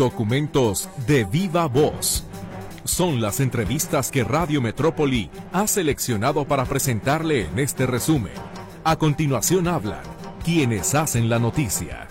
Documentos de viva voz. Son las entrevistas que Radio Metrópoli ha seleccionado para presentarle en este resumen. A continuación hablan quienes hacen la noticia.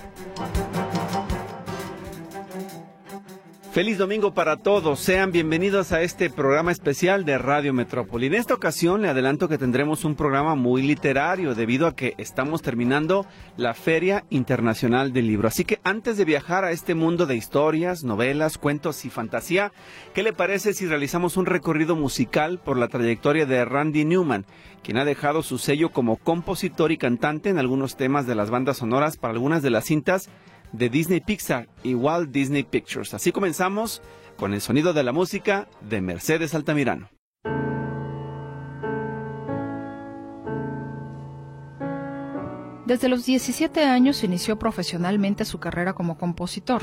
Feliz domingo para todos. Sean bienvenidos a este programa especial de Radio Metrópoli. En esta ocasión le adelanto que tendremos un programa muy literario debido a que estamos terminando la Feria Internacional del Libro. Así que antes de viajar a este mundo de historias, novelas, cuentos y fantasía, ¿qué le parece si realizamos un recorrido musical por la trayectoria de Randy Newman, quien ha dejado su sello como compositor y cantante en algunos temas de las bandas sonoras para algunas de las cintas de Disney Pixar y Walt Disney Pictures. Así comenzamos con el sonido de la música de Mercedes Altamirano. Desde los 17 años inició profesionalmente su carrera como compositor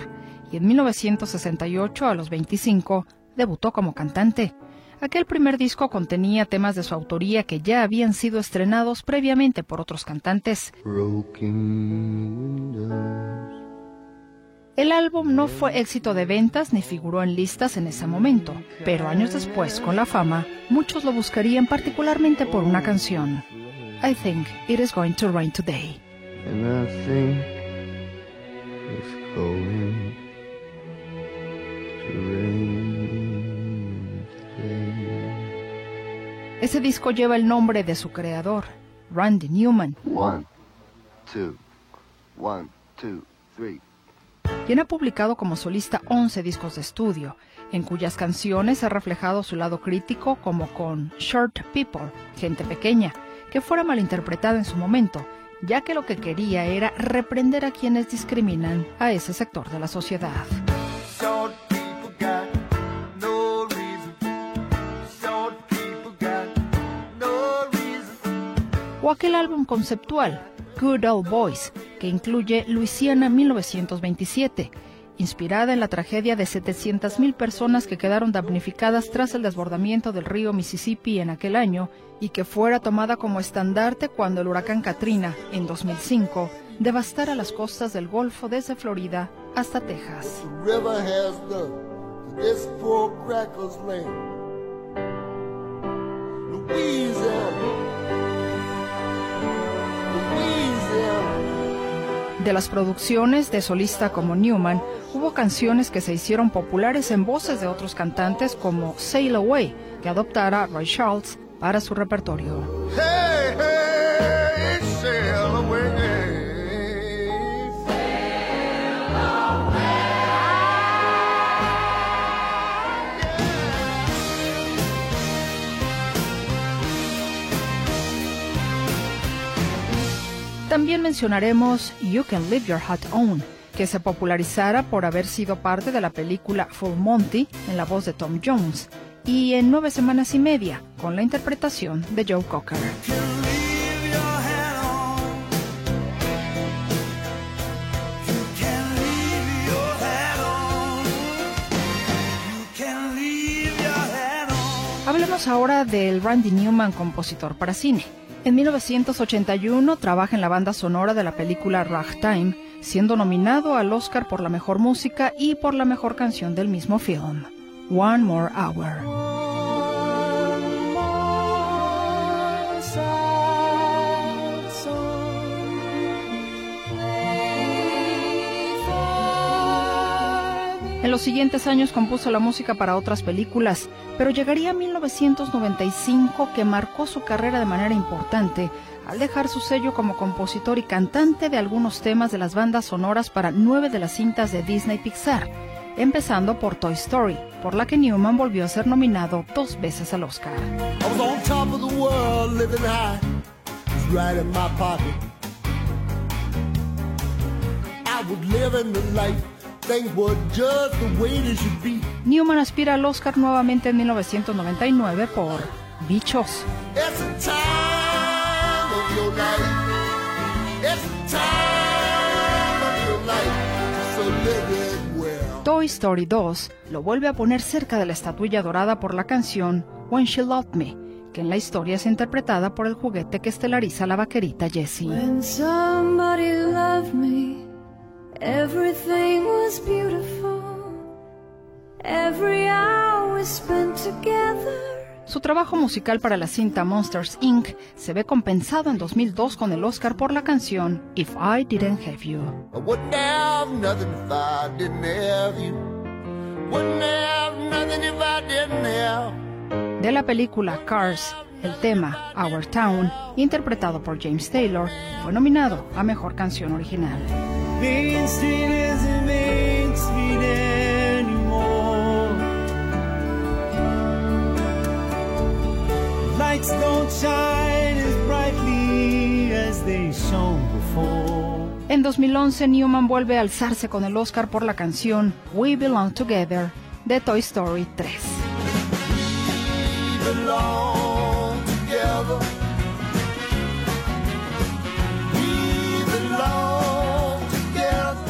y en 1968, a los 25, debutó como cantante. Aquel primer disco contenía temas de su autoría que ya habían sido estrenados previamente por otros cantantes. El álbum no fue éxito de ventas ni figuró en listas en ese momento, pero años después, con la fama, muchos lo buscarían particularmente por una canción. I think it is going to rain today. Ese disco lleva el nombre de su creador, Randy Newman. One, two, one, two, three quien ha publicado como solista 11 discos de estudio, en cuyas canciones ha reflejado su lado crítico como con Short People, gente pequeña, que fuera malinterpretada en su momento, ya que lo que quería era reprender a quienes discriminan a ese sector de la sociedad. O aquel álbum conceptual, Good Old Boys, que incluye Luisiana 1927, inspirada en la tragedia de 700.000 personas que quedaron damnificadas tras el desbordamiento del río Mississippi en aquel año y que fuera tomada como estandarte cuando el huracán Katrina, en 2005, devastara las costas del Golfo desde Florida hasta Texas. De las producciones de solista como Newman, hubo canciones que se hicieron populares en voces de otros cantantes como Sail Away, que adoptara Roy Charles para su repertorio. También mencionaremos You Can Live Your Heart On, que se popularizara por haber sido parte de la película Full Monty en la voz de Tom Jones, y en nueve semanas y media, con la interpretación de Joe Cocker. Hablemos ahora del Randy Newman, compositor para cine. En 1981 trabaja en la banda sonora de la película Ragtime, siendo nominado al Oscar por la mejor música y por la mejor canción del mismo film, One More Hour. En los siguientes años compuso la música para otras películas, pero llegaría a 1995 que marcó su carrera de manera importante al dejar su sello como compositor y cantante de algunos temas de las bandas sonoras para nueve de las cintas de Disney Pixar, empezando por Toy Story, por la que Newman volvió a ser nominado dos veces al Oscar. Newman aspira al Oscar nuevamente en 1999 por Bichos. Toy Story 2 lo vuelve a poner cerca de la estatuilla dorada por la canción When She Loved Me, que en la historia es interpretada por el juguete que estelariza la vaquerita Jessie. Everything was beautiful. Su trabajo musical para la cinta Monsters Inc. se ve compensado en 2002 con el Oscar por la canción If I Didn't Have You. De la película Cars, el tema Our Town, interpretado por James Taylor, fue nominado a Mejor Canción Original. En 2011, Newman vuelve a alzarse con el Oscar por la canción We Belong Together de Toy Story 3.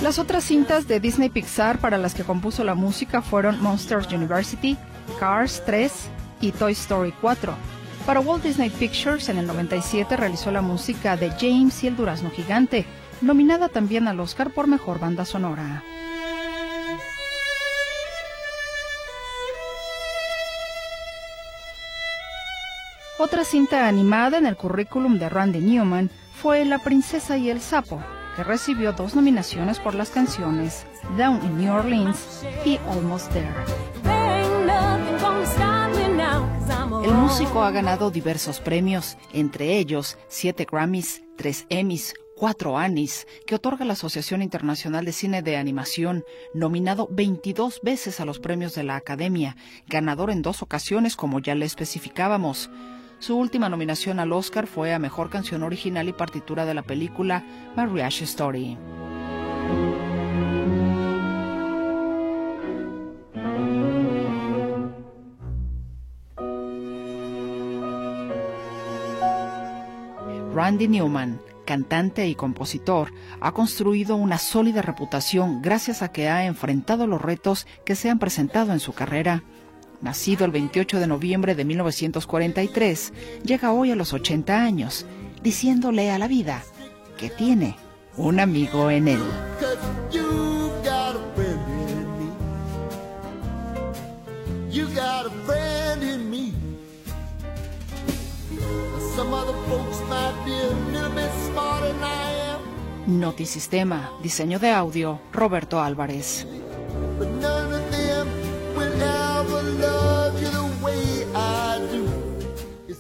Las otras cintas de Disney Pixar para las que compuso la música fueron Monsters University, Cars 3 y Toy Story 4. Para Walt Disney Pictures en el 97 realizó la música de James y el Durazno Gigante, nominada también al Oscar por Mejor Banda Sonora. Otra cinta animada en el currículum de Randy Newman fue La Princesa y el Sapo, que recibió dos nominaciones por las canciones Down in New Orleans y Almost There. El músico ha ganado diversos premios, entre ellos siete Grammys, tres Emmys, cuatro Annies, que otorga la Asociación Internacional de Cine de Animación, nominado 22 veces a los premios de la Academia, ganador en dos ocasiones como ya le especificábamos. Su última nominación al Oscar fue a Mejor Canción Original y Partitura de la película Marriage Story. Randy Newman, cantante y compositor, ha construido una sólida reputación gracias a que ha enfrentado los retos que se han presentado en su carrera. Nacido el 28 de noviembre de 1943, llega hoy a los 80 años, diciéndole a la vida que tiene un amigo en él. Notisistema, diseño de audio, Roberto Álvarez.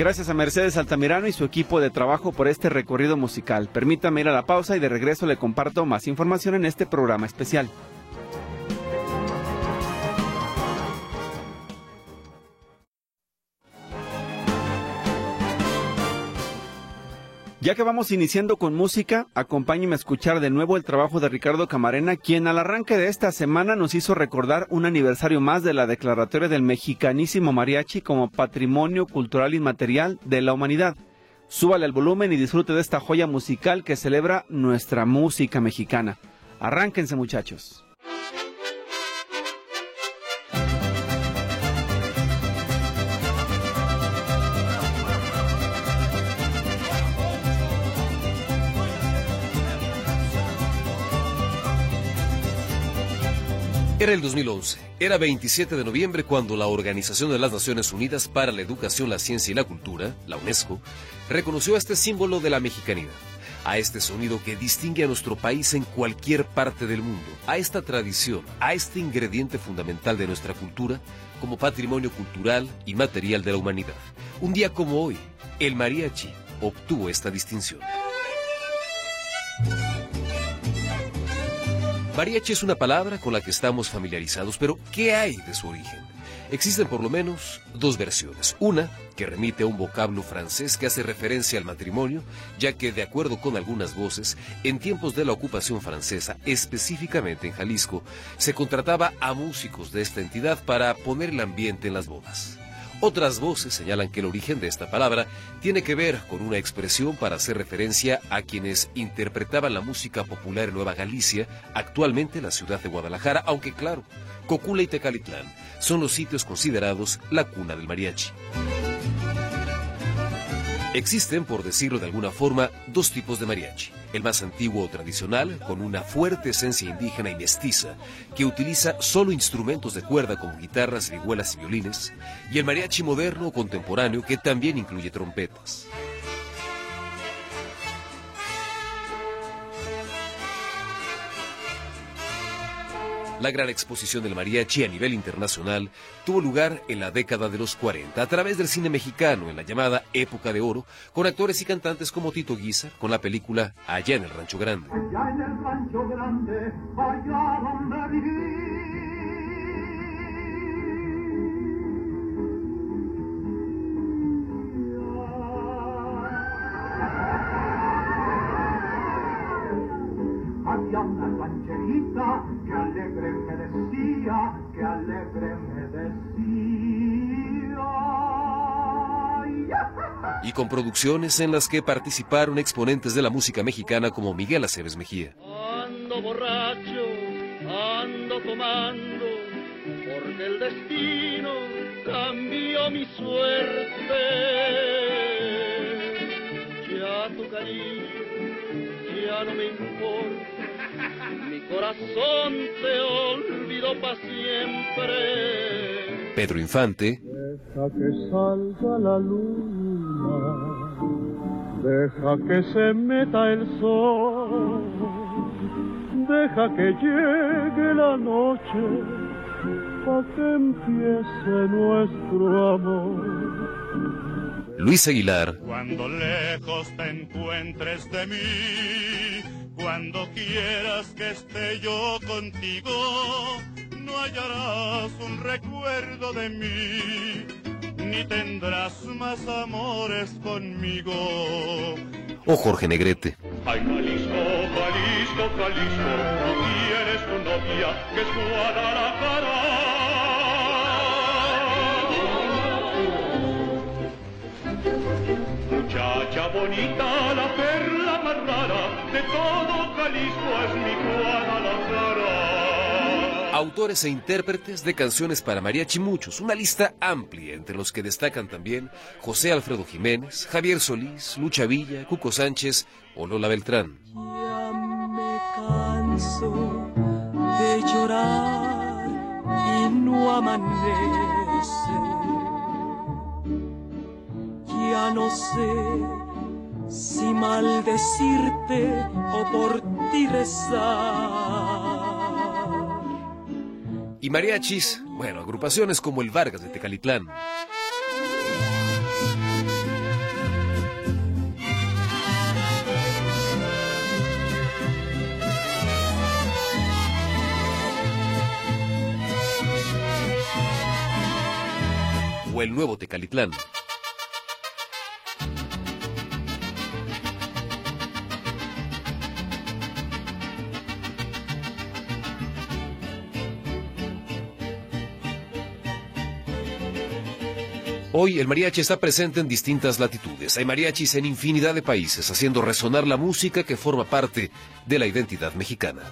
Gracias a Mercedes Altamirano y su equipo de trabajo por este recorrido musical. Permítame ir a la pausa y de regreso le comparto más información en este programa especial. Ya que vamos iniciando con música, acompáñenme a escuchar de nuevo el trabajo de Ricardo Camarena, quien al arranque de esta semana nos hizo recordar un aniversario más de la declaratoria del mexicanísimo mariachi como patrimonio cultural inmaterial de la humanidad. Súbale al volumen y disfrute de esta joya musical que celebra nuestra música mexicana. Arránquense muchachos. Era el 2011, era 27 de noviembre cuando la Organización de las Naciones Unidas para la Educación, la Ciencia y la Cultura, la UNESCO, reconoció este símbolo de la mexicanidad, a este sonido que distingue a nuestro país en cualquier parte del mundo, a esta tradición, a este ingrediente fundamental de nuestra cultura como patrimonio cultural y material de la humanidad. Un día como hoy, el mariachi obtuvo esta distinción. Mariachi es una palabra con la que estamos familiarizados, pero ¿qué hay de su origen? Existen por lo menos dos versiones. Una, que remite a un vocablo francés que hace referencia al matrimonio, ya que, de acuerdo con algunas voces, en tiempos de la ocupación francesa, específicamente en Jalisco, se contrataba a músicos de esta entidad para poner el ambiente en las bodas. Otras voces señalan que el origen de esta palabra tiene que ver con una expresión para hacer referencia a quienes interpretaban la música popular en Nueva Galicia, actualmente la ciudad de Guadalajara, aunque claro, Cocula y Tecalitlán son los sitios considerados la cuna del mariachi. Existen, por decirlo de alguna forma, dos tipos de mariachi. El más antiguo o tradicional, con una fuerte esencia indígena y mestiza, que utiliza solo instrumentos de cuerda como guitarras, vihuelas y violines, y el mariachi moderno o contemporáneo, que también incluye trompetas. La gran exposición del mariachi a nivel internacional tuvo lugar en la década de los 40 a través del cine mexicano en la llamada época de oro, con actores y cantantes como Tito Guisa, con la película Allá en el Rancho Grande. Allá en el Rancho Grande, allá donde una rancherita alegre me decía, que alegre me decía. Y con producciones en las que participaron exponentes de la música mexicana como Miguel Aceves Mejía. Ando borracho, ando tomando, porque el destino cambió mi suerte. Ya tu cariño, ya no me importa mi corazón te olvidó para siempre. Pedro Infante. Deja que salga la luna, deja que se meta el sol, deja que llegue la noche, para que empiece nuestro amor. Luis Aguilar. Cuando lejos te encuentres de mí cuando quieras que esté yo contigo, no hallarás un recuerdo de mí, ni tendrás más amores conmigo. O Jorge Negrete. Ay, Jalisco, Jalisco, Jalisco, tú tienes tu novia que es Guadalajara. Muchacha bonita, la perla más rara de todo Jalisco es mi Guadalajara. Autores e intérpretes de canciones para mariachi muchos, una lista amplia entre los que destacan también José Alfredo Jiménez, Javier Solís, Lucha Villa, Cuco Sánchez o Lola Beltrán. Ya me canso de llorar y no amanece ya no sé si maldecirte o por ti rezar. Y mariachis, bueno, agrupaciones como el Vargas de Tecalitlán. O el nuevo Tecalitlán. Hoy el mariachi está presente en distintas latitudes. Hay mariachis en infinidad de países, haciendo resonar la música que forma parte de la identidad mexicana.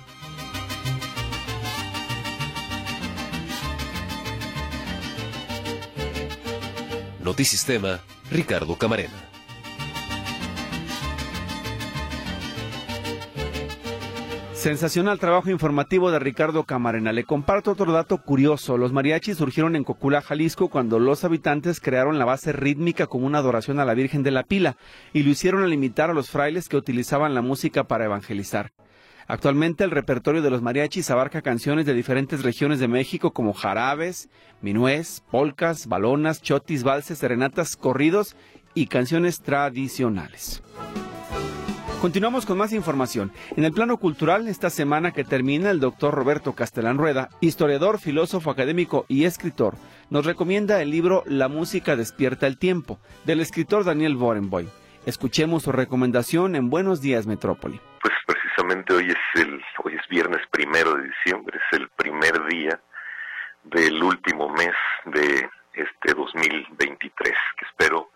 Notisistema, Ricardo Camarena. Sensacional trabajo informativo de Ricardo Camarena. Le comparto otro dato curioso. Los mariachis surgieron en Cocula, Jalisco, cuando los habitantes crearon la base rítmica como una adoración a la Virgen de la Pila y lo hicieron al limitar a los frailes que utilizaban la música para evangelizar. Actualmente el repertorio de los mariachis abarca canciones de diferentes regiones de México como jarabes, minués, polcas, balonas, chotis, valses, serenatas, corridos y canciones tradicionales. Continuamos con más información. En el plano cultural, esta semana que termina, el doctor Roberto Castellán Rueda, historiador, filósofo académico y escritor, nos recomienda el libro La música despierta el tiempo, del escritor Daniel Borenboim. Escuchemos su recomendación en Buenos Días Metrópoli. Pues precisamente hoy es el hoy es viernes primero de diciembre, es el primer día del último mes de este 2023, que espero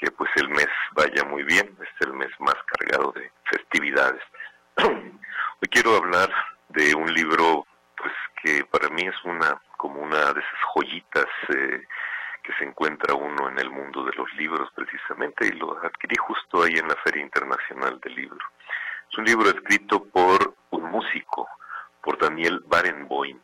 que pues el mes vaya muy bien, es el mes más cargado de festividades. Hoy quiero hablar de un libro pues que para mí es una como una de esas joyitas eh, que se encuentra uno en el mundo de los libros precisamente y lo adquirí justo ahí en la Feria Internacional del Libro. Es un libro escrito por un músico, por Daniel Barenboim.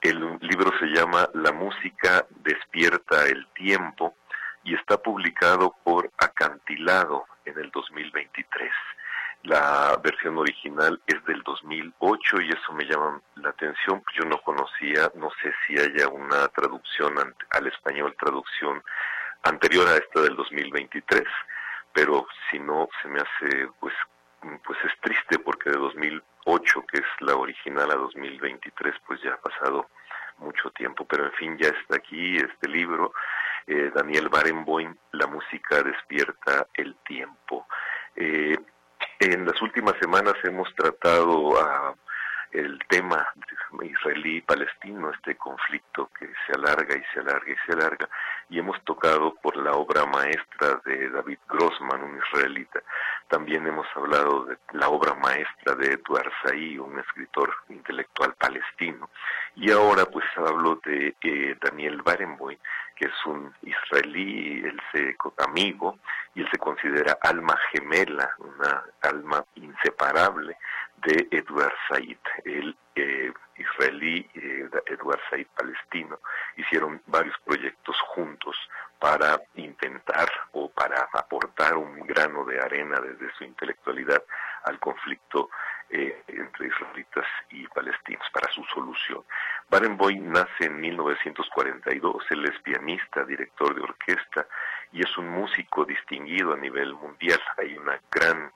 El libro se llama La música despierta el tiempo y está publicado por Acantilado en el 2023. La versión original es del 2008 y eso me llama la atención, pues yo no conocía, no sé si haya una traducción al español, traducción anterior a esta del 2023, pero si no se me hace, pues, pues es triste porque de 2008, que es la original, a 2023, pues ya ha pasado mucho tiempo, pero en fin, ya está aquí este libro, eh, Daniel Barenboim, La música despierta el tiempo. Eh, en las últimas semanas hemos tratado a el tema israelí-palestino, este conflicto que se alarga y se alarga y se alarga, y hemos tocado por la obra maestra de David Grossman, un israelita. También hemos hablado de la obra maestra de Eduard Said, un escritor intelectual palestino. Y ahora pues hablo de eh, Daniel Barenboim, que es un israelí, él se amigo, y él se considera alma gemela, una alma inseparable de Edward Said, el eh, israelí eh, Edward Said palestino. Hicieron varios proyectos juntos para intentar o para aportar un grano de arena desde su intelectualidad al conflicto eh, entre israelitas y palestinos para su solución. Barenboim nace en 1942, él es pianista, director de orquesta y es un músico distinguido a nivel mundial. Hay una gran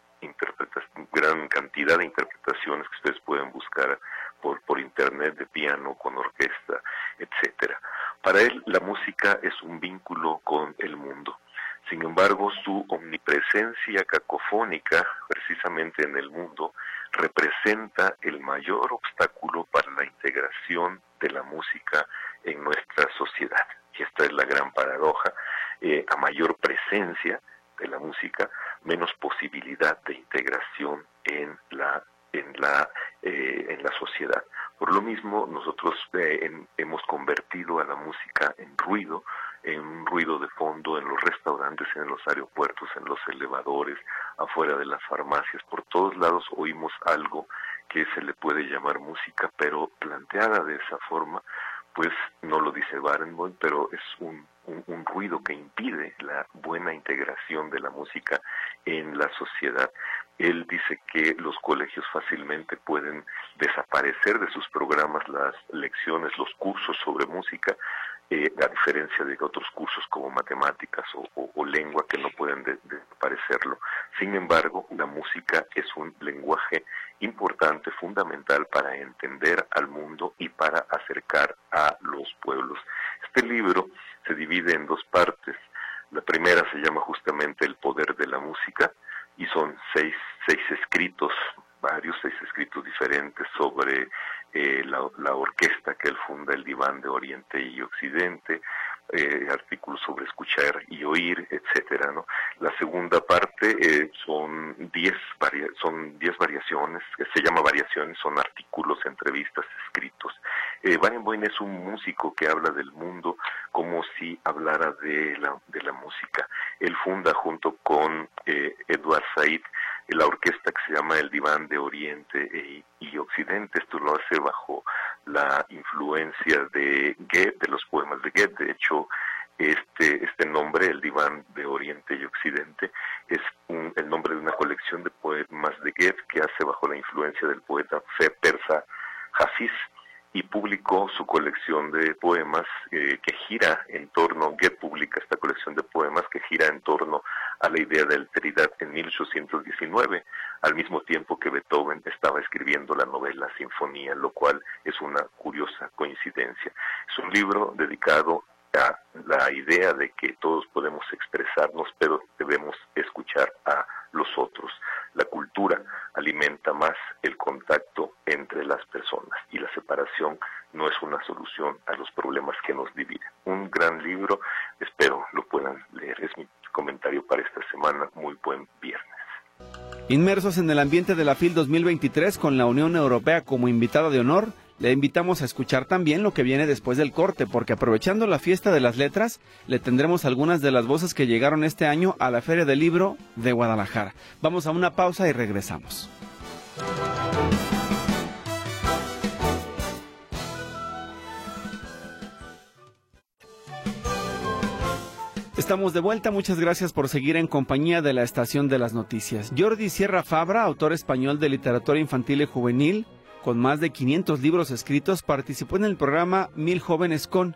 gran cantidad de interpretaciones que ustedes pueden buscar por, por internet de piano, con orquesta, etcétera. Para él la música es un vínculo con el mundo. Sin embargo, su omnipresencia cacofónica, precisamente en el mundo, representa el mayor obstáculo para la integración de la música en nuestra sociedad. Y esta es la gran paradoja. Eh, a mayor presencia de la música, menos posibilidad de integración en la en la eh, en la sociedad. Por lo mismo, nosotros eh, hemos convertido a la música en ruido, en un ruido de fondo en los restaurantes, en los aeropuertos, en los elevadores, afuera de las farmacias. Por todos lados oímos algo que se le puede llamar música, pero planteada de esa forma, pues no lo dice Barenboim, pero es un, un, ruido que impide la buena integración de la música en la sociedad. Él dice que los colegios fácilmente pueden desaparecer de sus programas las lecciones, los cursos sobre música, eh, a diferencia de otros cursos como matemáticas o, lengua que no pueden desaparecerlo. Sin embargo, la música es un lenguaje importante, fundamental para entender al mundo y para acercar a los pueblos. Este libro se divide en dos partes. La primera se llama justamente El poder de la música y son seis, seis escritos, varios seis escritos diferentes sobre eh, la, orquesta que él funda, el diván de Oriente y Occidente, eh, artículos sobre escuchar y oír, etcétera, ¿no? La segunda parte eh, son diez son diez variaciones, que se llama variaciones, son artículos, entrevistas, escritos. Eh, Barenboim es un músico que habla del mundo como si hablara de la, de la música. Él funda junto con eh, Edward Said la orquesta que se llama el Diván de Oriente e, y Occidente. Esto lo hace bajo la influencia de Goethe, de los poemas de Goethe. De hecho, este, este nombre, el Diván de Oriente y Occidente, es el nombre de una colección de poemas de Goethe que hace bajo la influencia del poeta persa Hafiz y publicó su colección de poemas eh, que gira en torno, Get publica esta colección de poemas que gira en torno a la idea de alteridad en 1819, al mismo tiempo que Beethoven estaba escribiendo la novela Sinfonía, lo cual es una curiosa coincidencia. Es un libro dedicado a la idea de que todos podemos expresarnos, pero debemos escuchar a los otros. La cultura alimenta más el contacto entre las personas y la separación no es una solución a los problemas que nos dividen. Un gran libro, espero lo puedan leer. Es mi comentario para esta semana. Muy buen viernes. Inmersos en el ambiente de la FIL 2023 con la Unión Europea como invitada de honor, le invitamos a escuchar también lo que viene después del corte, porque aprovechando la fiesta de las letras, le tendremos algunas de las voces que llegaron este año a la Feria del Libro de Guadalajara. Vamos a una pausa y regresamos. Estamos de vuelta, muchas gracias por seguir en compañía de la Estación de las Noticias. Jordi Sierra Fabra, autor español de literatura infantil y juvenil, con más de 500 libros escritos, participó en el programa Mil Jóvenes con,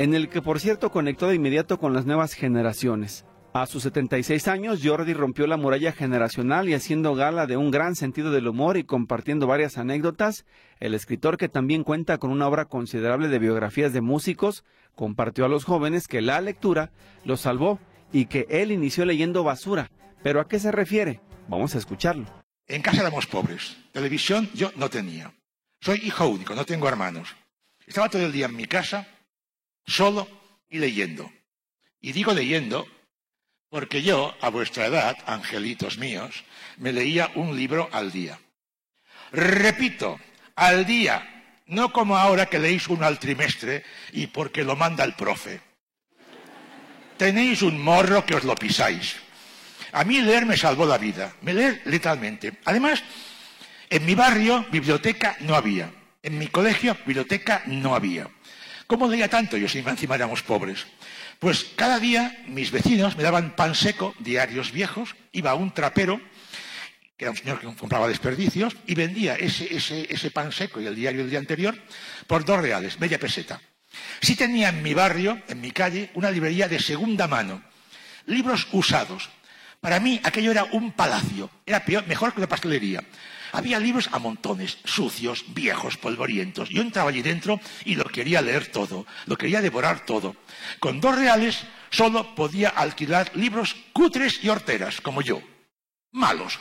en el que por cierto conectó de inmediato con las nuevas generaciones. A sus 76 años, Jordi rompió la muralla generacional y haciendo gala de un gran sentido del humor y compartiendo varias anécdotas, el escritor que también cuenta con una obra considerable de biografías de músicos, compartió a los jóvenes que la lectura lo salvó y que él inició leyendo basura. ¿Pero a qué se refiere? Vamos a escucharlo. En casa éramos pobres. Televisión yo no tenía. Soy hijo único, no tengo hermanos. Estaba todo el día en mi casa, solo y leyendo. Y digo leyendo porque yo, a vuestra edad, angelitos míos, me leía un libro al día. Repito, al día, no como ahora que leéis uno al trimestre y porque lo manda el profe. Tenéis un morro que os lo pisáis. A mí leer me salvó la vida, me leer literalmente. Además, en mi barrio biblioteca no había, en mi colegio biblioteca no había. ¿Cómo leía tanto yo si encima éramos pobres? Pues cada día mis vecinos me daban pan seco, diarios viejos, iba un trapero, que era un señor que compraba desperdicios, y vendía ese, ese, ese pan seco y el diario del día anterior por dos reales, media peseta. Sí tenía en mi barrio, en mi calle, una librería de segunda mano, libros usados, para mí aquello era un palacio, era peor, mejor que una pastelería. Había libros a montones, sucios, viejos, polvorientos. Yo entraba allí dentro y lo quería leer todo, lo quería devorar todo. Con dos reales solo podía alquilar libros cutres y horteras, como yo. Malos.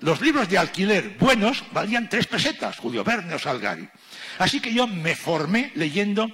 Los libros de alquiler buenos valían tres pesetas, Julio Verne o Salgari. Así que yo me formé leyendo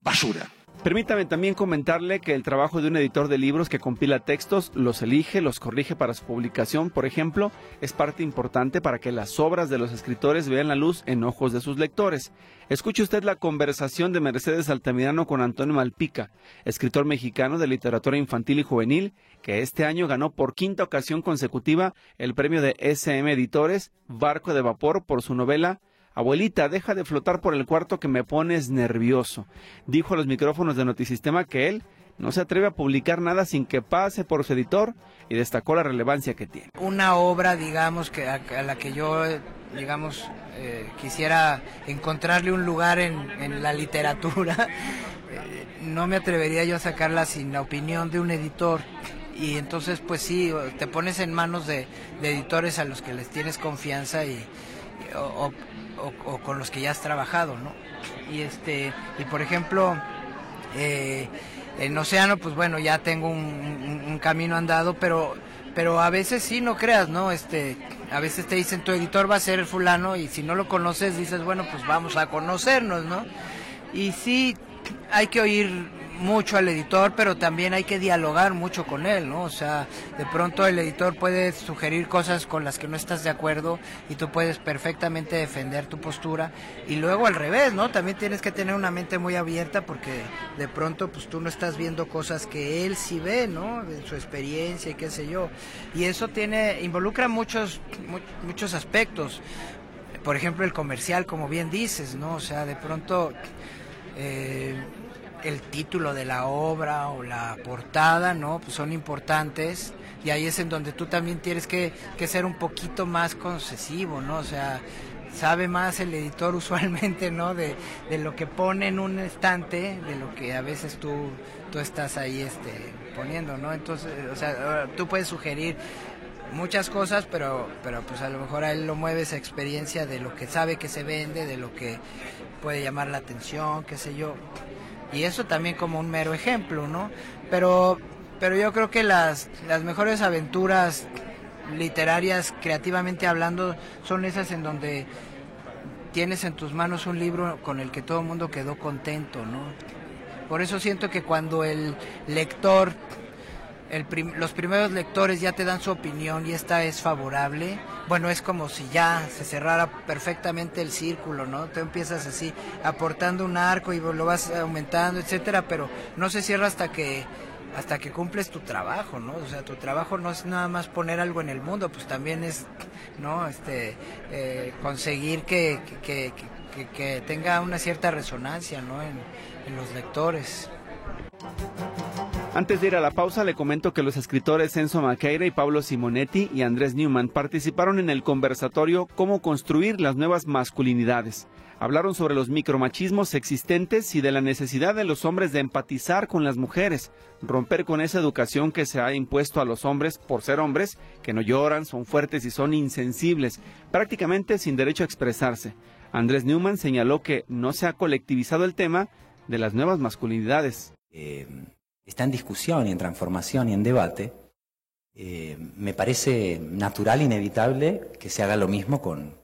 basura. Permítame también comentarle que el trabajo de un editor de libros que compila textos, los elige, los corrige para su publicación, por ejemplo, es parte importante para que las obras de los escritores vean la luz en ojos de sus lectores. Escuche usted la conversación de Mercedes Altamirano con Antonio Malpica, escritor mexicano de literatura infantil y juvenil, que este año ganó por quinta ocasión consecutiva el premio de SM Editores Barco de Vapor por su novela Abuelita, deja de flotar por el cuarto que me pones nervioso. Dijo a los micrófonos de Notisistema que él no se atreve a publicar nada sin que pase por su editor y destacó la relevancia que tiene. Una obra, digamos, que a, la que yo, digamos, eh, quisiera encontrarle un lugar en, la literatura, eh, no me atrevería yo a sacarla sin la opinión de un editor. Y entonces, pues sí, te pones en manos de, editores a los que les tienes confianza y, con los que ya has trabajado, ¿no? Y este, y por ejemplo, eh, en Océano, pues bueno, ya tengo un, camino andado, pero, pero a veces sí, no creas, ¿no? Este, a veces te dicen tu editor va a ser el fulano y si no lo conoces dices, bueno, pues vamos a conocernos, ¿no? Y sí, hay que oír mucho al editor, pero también hay que dialogar mucho con él, ¿no? O sea, de pronto el editor puede sugerir cosas con las que no estás de acuerdo y tú puedes perfectamente defender tu postura y luego al revés, ¿no? También tienes que tener una mente muy abierta porque de pronto pues tú no estás viendo cosas que él sí ve, ¿no? En su experiencia y qué sé yo. Y eso tiene involucra muchos muchos aspectos. Por ejemplo, el comercial, como bien dices, ¿no? O sea, de pronto eh, el título de la obra o la portada, ¿no? Pues son importantes y ahí es en donde tú también tienes que, ser un poquito más concesivo, ¿no? O sea, sabe más el editor usualmente, ¿no? De, lo que pone en un estante, de lo que a veces tú, tú estás ahí este, poniendo, ¿no? Entonces, o sea, tú puedes sugerir muchas cosas, pero, pero pues a lo mejor a él lo mueve esa experiencia de lo que sabe que se vende, de lo que puede llamar la atención, qué sé yo. Y eso también como un mero ejemplo, ¿no? Pero, pero yo creo que las, las mejores aventuras literarias, creativamente hablando, son esas en donde tienes en tus manos un libro con el que todo el mundo quedó contento, ¿no? Por eso siento que cuando el lector, los primeros lectores ya te dan su opinión y esta es favorable, bueno, es como si ya se cerrara perfectamente el círculo, ¿no? Te empiezas así aportando un arco y lo vas aumentando, etcétera, pero no se cierra hasta que hasta que cumples tu trabajo, ¿no? O sea, tu trabajo no es nada más poner algo en el mundo, pues también es, ¿no? Este, eh, conseguir que, que, que, tenga una cierta resonancia, ¿no? En los lectores. Antes de ir a la pausa, le comento que los escritores Enzo Maqueira y Pablo Simonetti y Andrés Newman participaron en el conversatorio Cómo construir las nuevas masculinidades. Hablaron sobre los micromachismos existentes y de la necesidad de los hombres de empatizar con las mujeres, romper con esa educación que se ha impuesto a los hombres por ser hombres, que no lloran, son fuertes y son insensibles, prácticamente sin derecho a expresarse. Andrés Newman señaló que no se ha colectivizado el tema de las nuevas masculinidades. Eh, está en discusión y en transformación y en debate. Eh, me parece natural, inevitable, que se haga lo mismo con,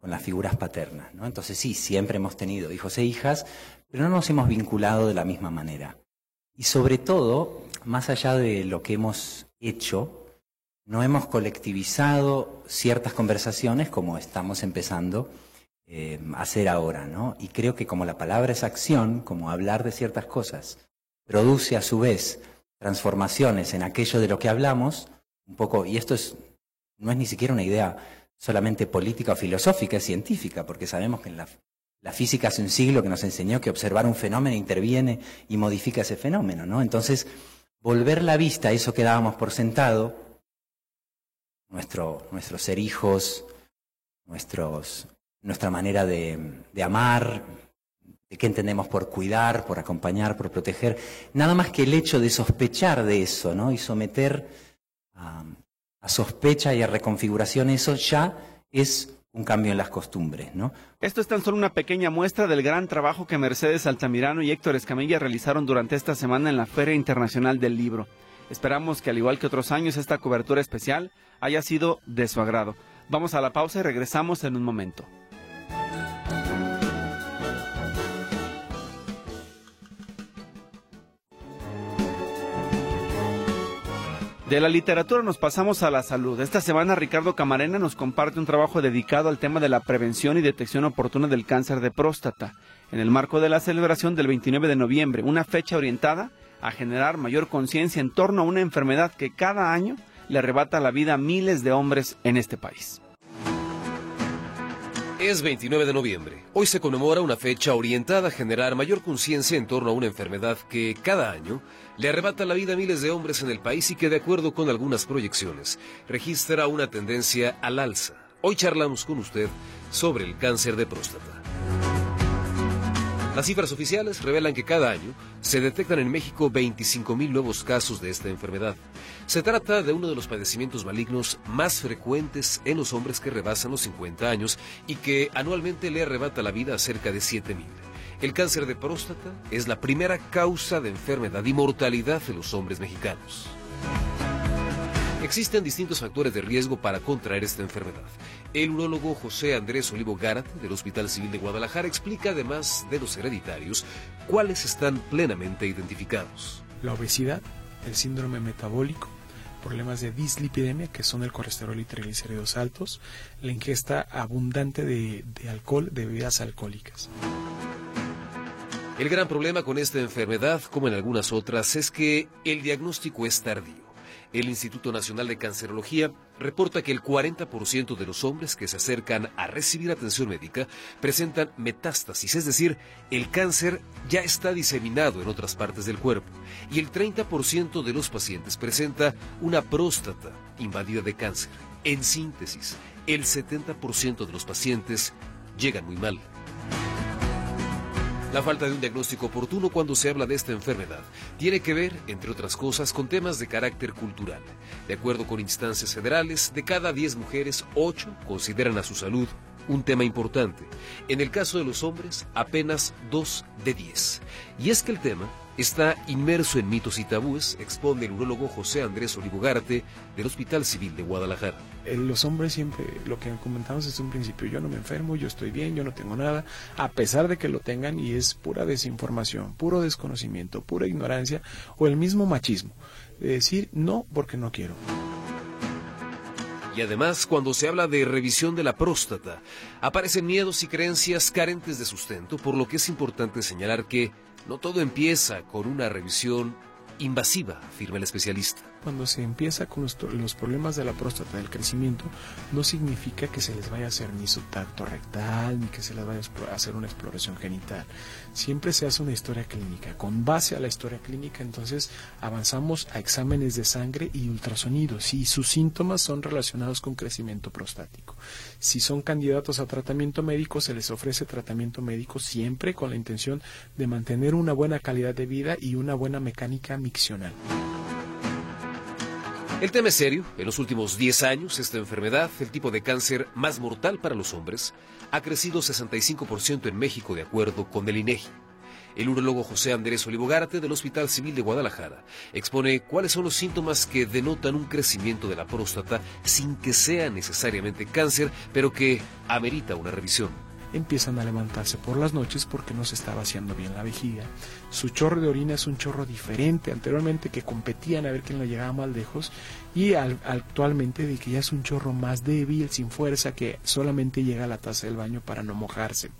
con las figuras paternas. ¿no? Entonces sí, siempre hemos tenido hijos e hijas, pero no nos hemos vinculado de la misma manera. Y sobre todo, más allá de lo que hemos hecho, no hemos colectivizado ciertas conversaciones como estamos empezando eh, a hacer ahora. ¿no? Y creo que como la palabra es acción, como hablar de ciertas cosas, produce a su vez transformaciones en aquello de lo que hablamos, un poco, y esto es, no es ni siquiera una idea solamente política o filosófica, es científica, porque sabemos que en la, física hace un siglo que nos enseñó que observar un fenómeno interviene y modifica ese fenómeno, ¿no? Entonces, volver la vista a eso que dábamos por sentado, nuestro, ser hijos, nuestros, nuestra manera de, amar, de qué entendemos por cuidar, por acompañar, por proteger, nada más que el hecho de sospechar de eso, ¿no? Y someter a, a sospecha y a reconfiguración, eso ya es un cambio en las costumbres, ¿no? Esto es tan solo una pequeña muestra del gran trabajo que Mercedes Altamirano y Héctor Escamilla realizaron durante esta semana en la Feria Internacional del Libro. Esperamos que al igual que otros años esta cobertura especial haya sido de su agrado. Vamos a la pausa y regresamos en un momento. De la literatura nos pasamos a la salud. Esta semana Ricardo Camarena nos comparte un trabajo dedicado al tema de la prevención y detección oportuna del cáncer de próstata, en el marco de la celebración del 29 de noviembre, una fecha orientada a generar mayor conciencia en torno a una enfermedad que cada año le arrebata la vida a miles de hombres en este país. Es 29 de noviembre. Hoy se conmemora una fecha orientada a generar mayor conciencia en torno a una enfermedad que cada año le arrebata la vida a miles de hombres en el país y que de acuerdo con algunas proyecciones registra una tendencia al alza. Hoy charlamos con usted sobre el cáncer de próstata. Las cifras oficiales revelan que cada año se detectan en México 25.000 nuevos casos de esta enfermedad. Se trata de uno de los padecimientos malignos más frecuentes en los hombres que rebasan los 50 años y que anualmente le arrebata la vida a cerca de 7.000. El cáncer de próstata es la primera causa de enfermedad y mortalidad de los hombres mexicanos. Existen distintos factores de riesgo para contraer esta enfermedad. El urólogo José Andrés Olivo Garat del Hospital Civil de Guadalajara explica además de los hereditarios cuáles están plenamente identificados. La obesidad, el síndrome metabólico, problemas de dislipidemia, que son el colesterol y triglicéridos altos, la ingesta abundante de, de alcohol, de bebidas alcohólicas. El gran problema con esta enfermedad, como en algunas otras, es que el diagnóstico es tardío. El Instituto Nacional de Cancerología reporta que el 40% de los hombres que se acercan a recibir atención médica presentan metástasis, es decir, el cáncer ya está diseminado en otras partes del cuerpo, y el 30% de los pacientes presenta una próstata invadida de cáncer. En síntesis, el 70% de los pacientes llegan muy mal. La falta de un diagnóstico oportuno cuando se habla de esta enfermedad tiene que ver, entre otras cosas, con temas de carácter cultural. De acuerdo con instancias federales, de cada 10 mujeres, 8 consideran a su salud un tema importante. En el caso de los hombres, apenas 2 de 10. Y es que el tema está inmerso en mitos y tabúes, expone el urologo José Andrés Olivogarte del Hospital Civil de Guadalajara. Eh, los hombres siempre, lo que comentamos desde un principio, yo no me enfermo, yo estoy bien, yo no tengo nada, a pesar de que lo tengan y es pura desinformación, puro desconocimiento, pura ignorancia o el mismo machismo. De decir no porque no quiero. Y además, cuando se habla de revisión de la próstata, aparecen miedos y creencias carentes de sustento, por lo que es importante señalar que no todo empieza con una revisión invasiva, afirma el especialista. Cuando se empieza con los, problemas de la próstata, del crecimiento, no significa que se les vaya a hacer ni su tacto rectal, ni que se les vaya a hacer una exploración genital. Siempre se hace una historia clínica. Con base a la historia clínica, entonces avanzamos a exámenes de sangre y ultrasonidos. Si sus síntomas son relacionados con crecimiento prostático. Si son candidatos a tratamiento médico, se les ofrece tratamiento médico siempre con la intención de mantener una buena calidad de vida y una buena mecánica miccional. El tema es serio. En los últimos 10 años, esta enfermedad, el tipo de cáncer más mortal para los hombres, ha crecido 65% en México de acuerdo con el INEGI. El urologo José Andrés Olivogarte del Hospital Civil de Guadalajara expone cuáles son los síntomas que denotan un crecimiento de la próstata sin que sea necesariamente cáncer, pero que amerita una revisión empiezan a levantarse por las noches porque no se está vaciando bien la vejiga. Su chorro de orina es un chorro diferente anteriormente que competían a ver quién lo llegaba más lejos y actualmente de que ya es un chorro más débil, sin fuerza, que solamente llega a la taza del baño para no mojarse.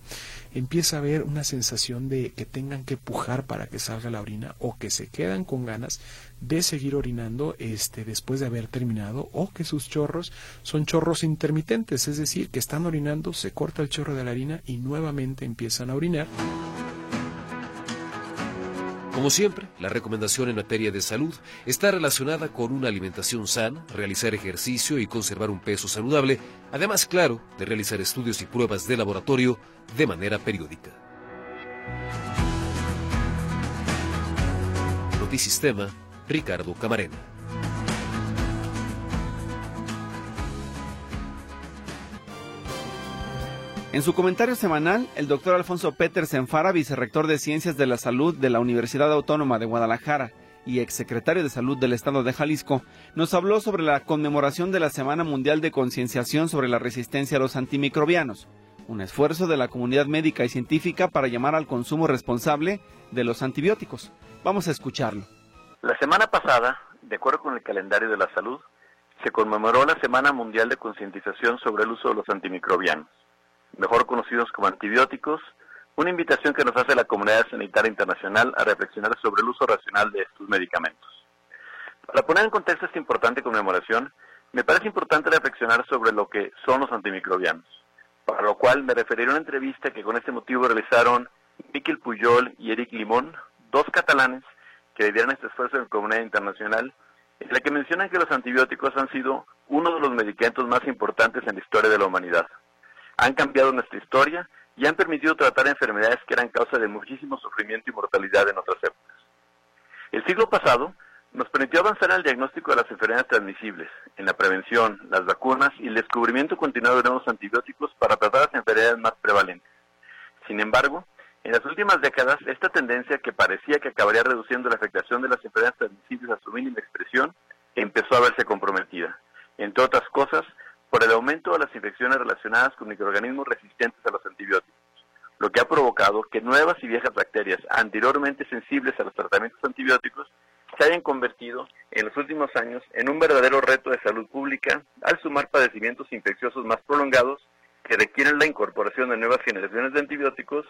Empieza a haber una sensación de que tengan que pujar para que salga la orina o que se quedan con ganas de seguir orinando este después de haber terminado o que sus chorros son chorros intermitentes, es decir, que están orinando, se corta el chorro de la harina y nuevamente empiezan a orinar. Como siempre, la recomendación en materia de salud está relacionada con una alimentación sana, realizar ejercicio y conservar un peso saludable, además, claro, de realizar estudios y pruebas de laboratorio de manera periódica. Ricardo Camarena. En su comentario semanal, el doctor Alfonso Peters Enfara, vicerrector de Ciencias de la Salud de la Universidad Autónoma de Guadalajara y exsecretario de Salud del Estado de Jalisco, nos habló sobre la conmemoración de la Semana Mundial de Concienciación sobre la Resistencia a los Antimicrobianos, un esfuerzo de la comunidad médica y científica para llamar al consumo responsable de los antibióticos. Vamos a escucharlo. La semana pasada, de acuerdo con el calendario de la salud, se conmemoró la Semana Mundial de Concientización sobre el uso de los antimicrobianos, mejor conocidos como antibióticos, una invitación que nos hace la comunidad sanitaria internacional a reflexionar sobre el uso racional de estos medicamentos. Para poner en contexto esta importante conmemoración, me parece importante reflexionar sobre lo que son los antimicrobianos, para lo cual me referiré a una entrevista que con este motivo realizaron Miquel Puyol y Eric Limón, dos catalanes que lideraron este esfuerzo en la comunidad internacional, en la que mencionan que los antibióticos han sido uno de los medicamentos más importantes en la historia de la humanidad. Han cambiado nuestra historia y han permitido tratar enfermedades que eran causa de muchísimo sufrimiento y mortalidad en otras épocas. El siglo pasado nos permitió avanzar en el diagnóstico de las enfermedades transmisibles, en la prevención, las vacunas y el descubrimiento continuado de nuevos antibióticos para tratar las enfermedades más prevalentes. Sin embargo, en las últimas décadas, esta tendencia que parecía que acabaría reduciendo la afectación de las enfermedades transmisibles a su mínima expresión, empezó a verse comprometida, entre otras cosas, por el aumento de las infecciones relacionadas con microorganismos resistentes a los antibióticos, lo que ha provocado que nuevas y viejas bacterias anteriormente sensibles a los tratamientos antibióticos se hayan convertido en los últimos años en un verdadero reto de salud pública al sumar padecimientos infecciosos más prolongados que requieren la incorporación de nuevas generaciones de antibióticos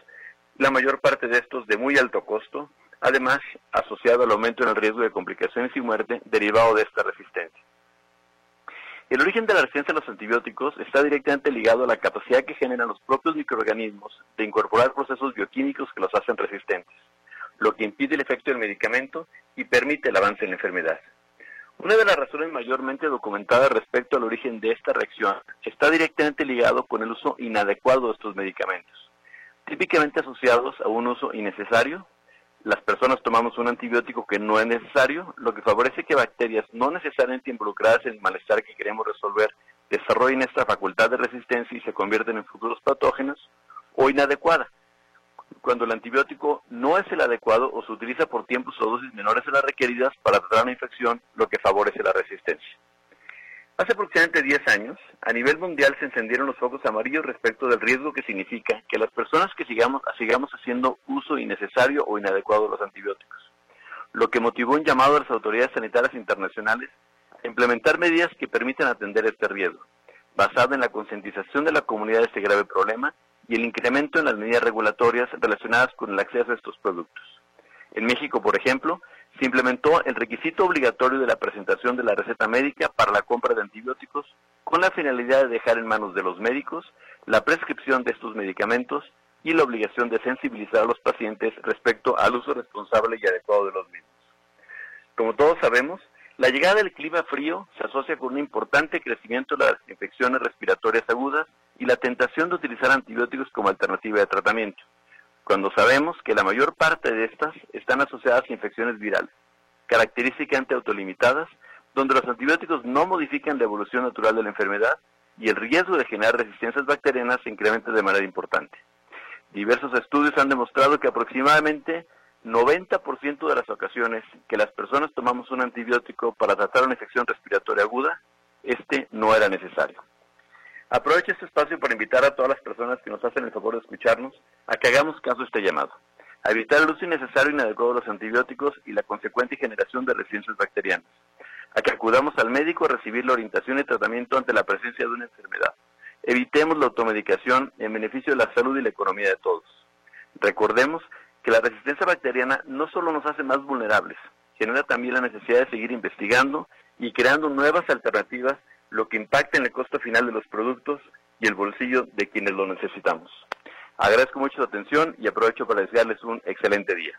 la mayor parte de estos de muy alto costo, además asociado al aumento en el riesgo de complicaciones y muerte derivado de esta resistencia. El origen de la resistencia a los antibióticos está directamente ligado a la capacidad que generan los propios microorganismos de incorporar procesos bioquímicos que los hacen resistentes, lo que impide el efecto del medicamento y permite el avance en la enfermedad. Una de las razones mayormente documentadas respecto al origen de esta reacción está directamente ligado con el uso inadecuado de estos medicamentos, típicamente asociados a un uso innecesario. Las personas tomamos un antibiótico que no es necesario, lo que favorece que bacterias no necesariamente involucradas en el malestar que queremos resolver desarrollen esta facultad de resistencia y se convierten en futuros patógenos, o inadecuada, cuando el antibiótico no es el adecuado o se utiliza por tiempos o dosis menores a las requeridas para tratar una infección, lo que favorece la resistencia. Hace aproximadamente 10 años, a nivel mundial se encendieron los focos amarillos respecto del riesgo que significa que las personas que sigamos, sigamos haciendo uso innecesario o inadecuado de los antibióticos, lo que motivó un llamado a las autoridades sanitarias internacionales a implementar medidas que permitan atender este riesgo, basado en la concientización de la comunidad de este grave problema y el incremento en las medidas regulatorias relacionadas con el acceso a estos productos. En México, por ejemplo, se implementó el requisito obligatorio de la presentación de la receta médica para la compra de antibióticos con la finalidad de dejar en manos de los médicos la prescripción de estos medicamentos y la obligación de sensibilizar a los pacientes respecto al uso responsable y adecuado de los mismos. Como todos sabemos, la llegada del clima frío se asocia con un importante crecimiento de las infecciones respiratorias agudas y la tentación de utilizar antibióticos como alternativa de tratamiento, cuando sabemos que la mayor parte de estas están asociadas a infecciones virales, característicamente autolimitadas, donde los antibióticos no modifican la evolución natural de la enfermedad y el riesgo de generar resistencias bacterianas se incrementa de manera importante. Diversos estudios han demostrado que aproximadamente 90% de las ocasiones que las personas tomamos un antibiótico para tratar una infección respiratoria aguda, este no era necesario. Aprovecho este espacio para invitar a todas las personas que nos hacen el favor de escucharnos a que hagamos caso a este llamado, a evitar el uso innecesario y inadecuado de los antibióticos y la consecuente generación de resistencias bacterianas, a que acudamos al médico a recibir la orientación y tratamiento ante la presencia de una enfermedad. Evitemos la automedicación en beneficio de la salud y la economía de todos. Recordemos que la resistencia bacteriana no solo nos hace más vulnerables, genera también la necesidad de seguir investigando y creando nuevas alternativas lo que impacta en el costo final de los productos y el bolsillo de quienes lo necesitamos. Agradezco mucho su atención y aprovecho para desearles un excelente día.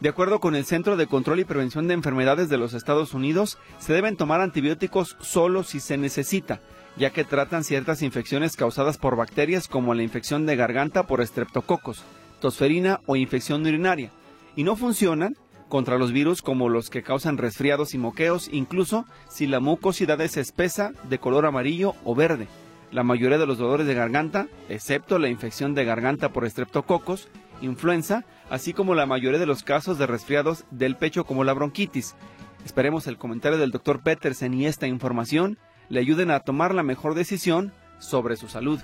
De acuerdo con el Centro de Control y Prevención de Enfermedades de los Estados Unidos, se deben tomar antibióticos solo si se necesita, ya que tratan ciertas infecciones causadas por bacterias como la infección de garganta por estreptococos, tosferina o infección urinaria, y no funcionan contra los virus como los que causan resfriados y moqueos, incluso si la mucosidad es espesa, de color amarillo o verde. La mayoría de los dolores de garganta, excepto la infección de garganta por estreptococos, influenza, así como la mayoría de los casos de resfriados del pecho como la bronquitis. Esperemos el comentario del doctor Petersen y esta información le ayuden a tomar la mejor decisión sobre su salud.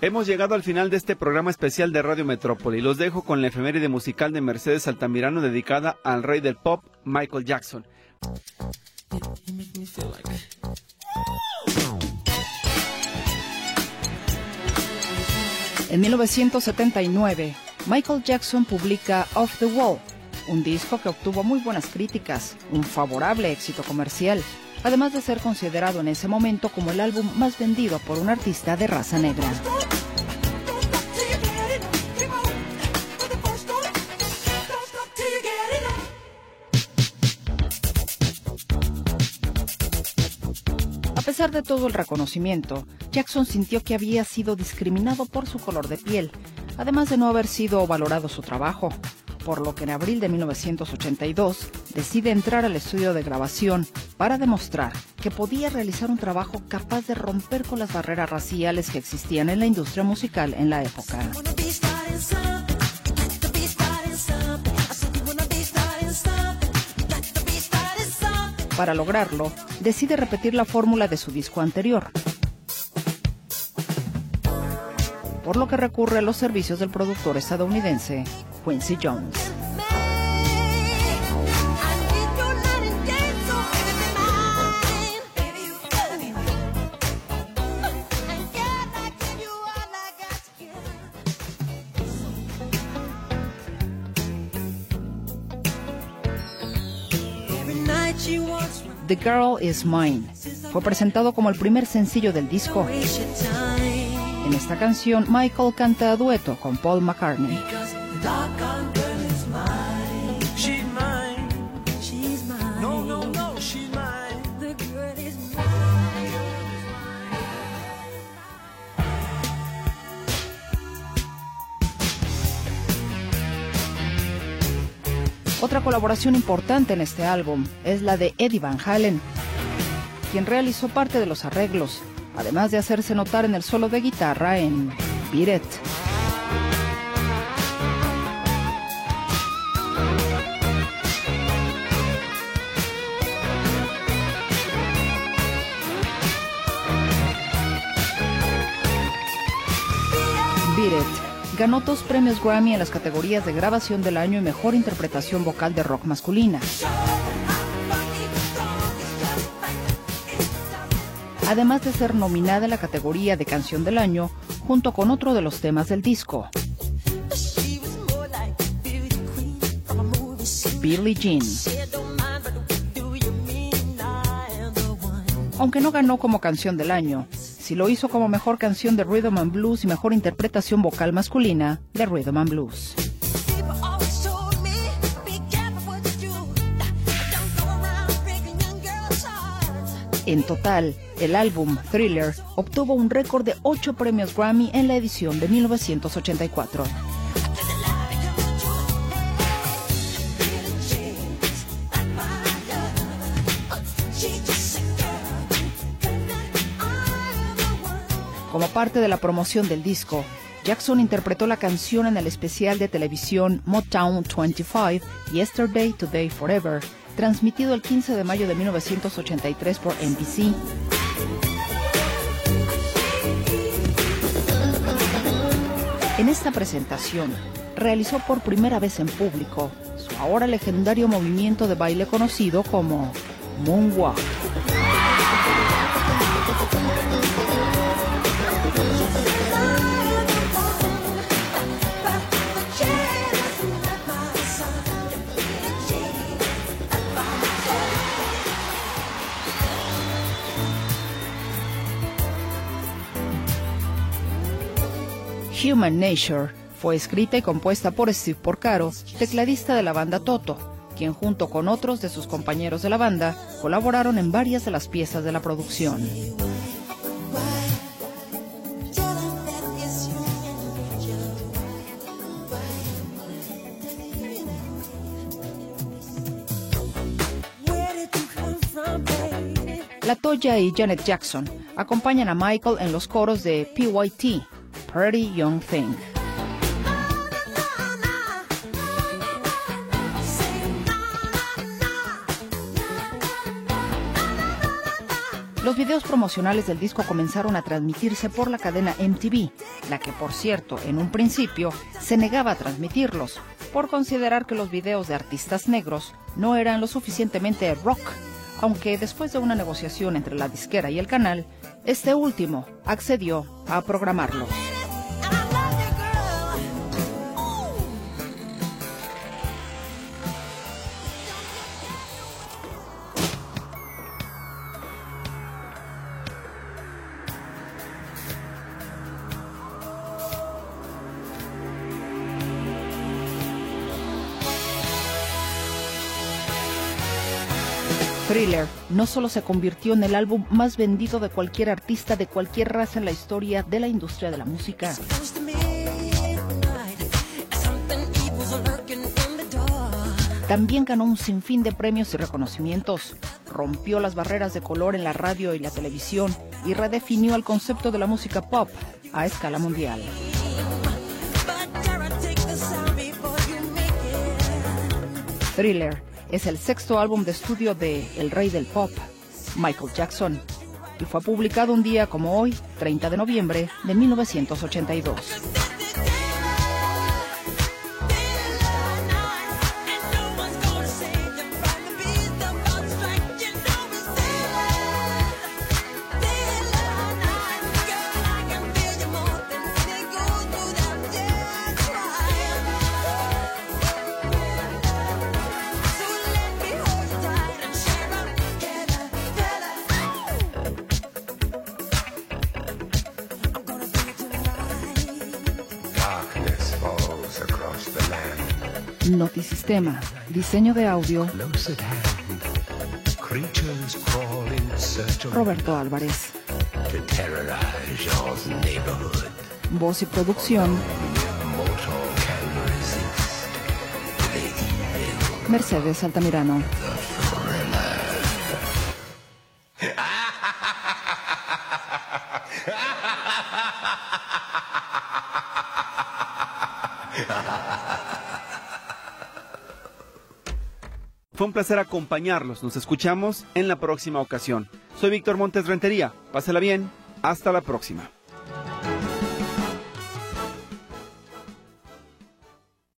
Hemos llegado al final de este programa especial de Radio Metrópoli. Los dejo con la efeméride musical de Mercedes Altamirano dedicada al rey del pop, Michael Jackson. En 1979, Michael Jackson publica Off the Wall, un disco que obtuvo muy buenas críticas, un favorable éxito comercial, además de ser considerado en ese momento como el álbum más vendido por un artista de raza negra. A pesar de todo el reconocimiento, Jackson sintió que había sido discriminado por su color de piel, además de no haber sido valorado su trabajo por lo que en abril de 1982 decide entrar al estudio de grabación para demostrar que podía realizar un trabajo capaz de romper con las barreras raciales que existían en la industria musical en la época. Para lograrlo, decide repetir la fórmula de su disco anterior, por lo que recurre a los servicios del productor estadounidense Quincy Jones. The Girl Is Mine fue presentado como el primer sencillo del disco. En esta canción, Michael canta a dueto con Paul McCartney. Otra colaboración importante en este álbum es la de Eddie Van Halen, quien realizó parte de los arreglos, además de hacerse notar en el solo de guitarra en Beat. Ganó dos premios Grammy en las categorías de grabación del año y mejor interpretación vocal de rock masculina. además de ser nominada en la categoría de Canción del Año, junto con otro de los temas del disco. Billie Jean. Aunque no ganó como Canción del Año, sí lo hizo como mejor canción de Rhythm and Blues y mejor interpretación vocal masculina de Rhythm and Blues. En total, el álbum Thriller obtuvo un récord de 8 premios Grammy en la edición de 1984. Parte de la promoción del disco, Jackson interpretó la canción en el especial de televisión Motown 25 Yesterday, Today, Forever, transmitido el 15 de mayo de 1983 por NBC. En esta presentación, realizó por primera vez en público su ahora legendario movimiento de baile conocido como Moonwalk. Human Nature fue escrita y compuesta por Steve Porcaro, tecladista de la banda Toto, quien junto con otros de sus compañeros de la banda colaboraron en varias de las piezas de la producción. La Toya y Janet Jackson acompañan a Michael en los coros de PYT, Pretty Young Thing. Los videos promocionales del disco comenzaron a transmitirse por la cadena MTV, la que por cierto en un principio se negaba a transmitirlos, por considerar que los videos de artistas negros no eran lo suficientemente rock, aunque después de una negociación entre la disquera y el canal, este último accedió a programarlos. No solo se convirtió en el álbum más vendido de cualquier artista de cualquier raza en la historia de la industria de la música. También ganó un sinfín de premios y reconocimientos, rompió las barreras de color en la radio y la televisión y redefinió el concepto de la música pop a escala mundial. Thriller es el sexto álbum de estudio de El Rey del Pop, Michael Jackson, y fue publicado un día como hoy, 30 de noviembre de 1982. Notisistema, diseño de audio. Roberto Álvarez. Voz y producción. Mercedes Altamirano. Placer acompañarlos. Nos escuchamos en la próxima ocasión. Soy Víctor Montes Rentería. Pásela bien. Hasta la próxima.